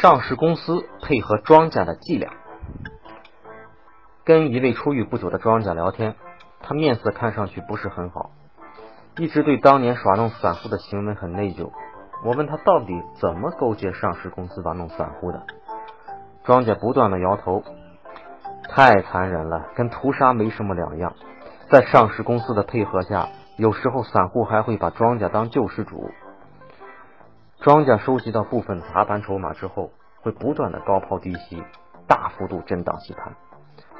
上市公司配合庄家的伎俩。跟一位出狱不久的庄家聊天，他面色看上去不是很好，一直对当年耍弄散户的行为很内疚。我问他到底怎么勾结上市公司玩弄散户的，庄家不断的摇头，太残忍了，跟屠杀没什么两样。在上市公司的配合下，有时候散户还会把庄家当救世主。庄家收集到部分砸盘筹码之后，会不断的高抛低吸，大幅度震荡洗盘。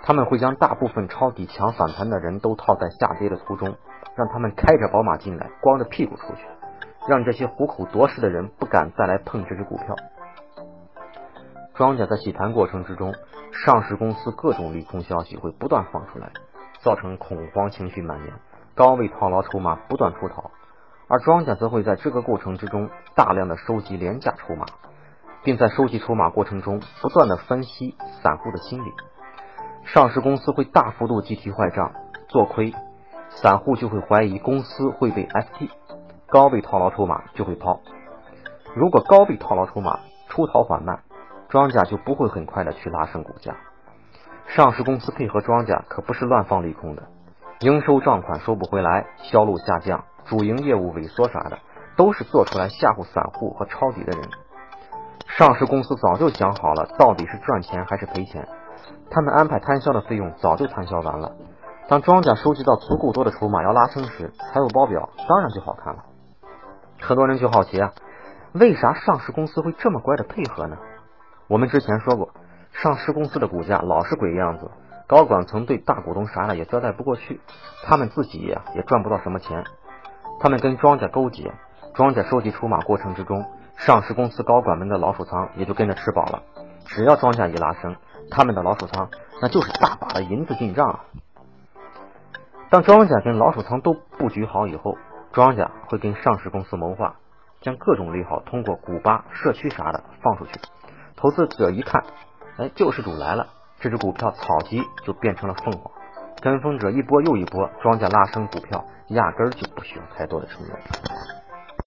他们会将大部分抄底抢反弹的人都套在下跌的途中，让他们开着宝马进来，光着屁股出去，让这些虎口夺食的人不敢再来碰这只股票。庄家在洗盘过程之中，上市公司各种利空消息会不断放出来，造成恐慌情绪蔓延，高位套牢筹码不断出逃。而庄家则会在这个过程之中大量的收集廉价筹码，并在收集筹码过程中不断的分析散户的心理。上市公司会大幅度计提坏账做亏，散户就会怀疑公司会被 ST，高位套牢筹码就会抛。如果高位套牢筹码出逃缓慢，庄家就不会很快的去拉升股价。上市公司配合庄家可不是乱放利空的，应收账款收不回来，销路下降。主营业务萎缩啥的，都是做出来吓唬散户和抄底的人。上市公司早就想好了，到底是赚钱还是赔钱。他们安排摊销的费用早就摊销完了。当庄家收集到足够多的筹码要拉升时，财务报表当然就好看了。很多人就好奇啊，为啥上市公司会这么乖的配合呢？我们之前说过，上市公司的股价老是鬼样子，高管层对大股东啥的也交代不过去，他们自己也也赚不到什么钱。他们跟庄家勾结，庄家收集筹码过程之中，上市公司高管们的老鼠仓也就跟着吃饱了。只要庄家一拉升，他们的老鼠仓那就是大把的银子进账啊。当庄家跟老鼠仓都布局好以后，庄家会跟上市公司谋划，将各种利好通过股吧、社区啥的放出去。投资者一看，哎，救世主来了，这只股票草鸡就变成了凤凰。跟风者一波又一波，庄家拉升股票，压根就不需要太多的成本。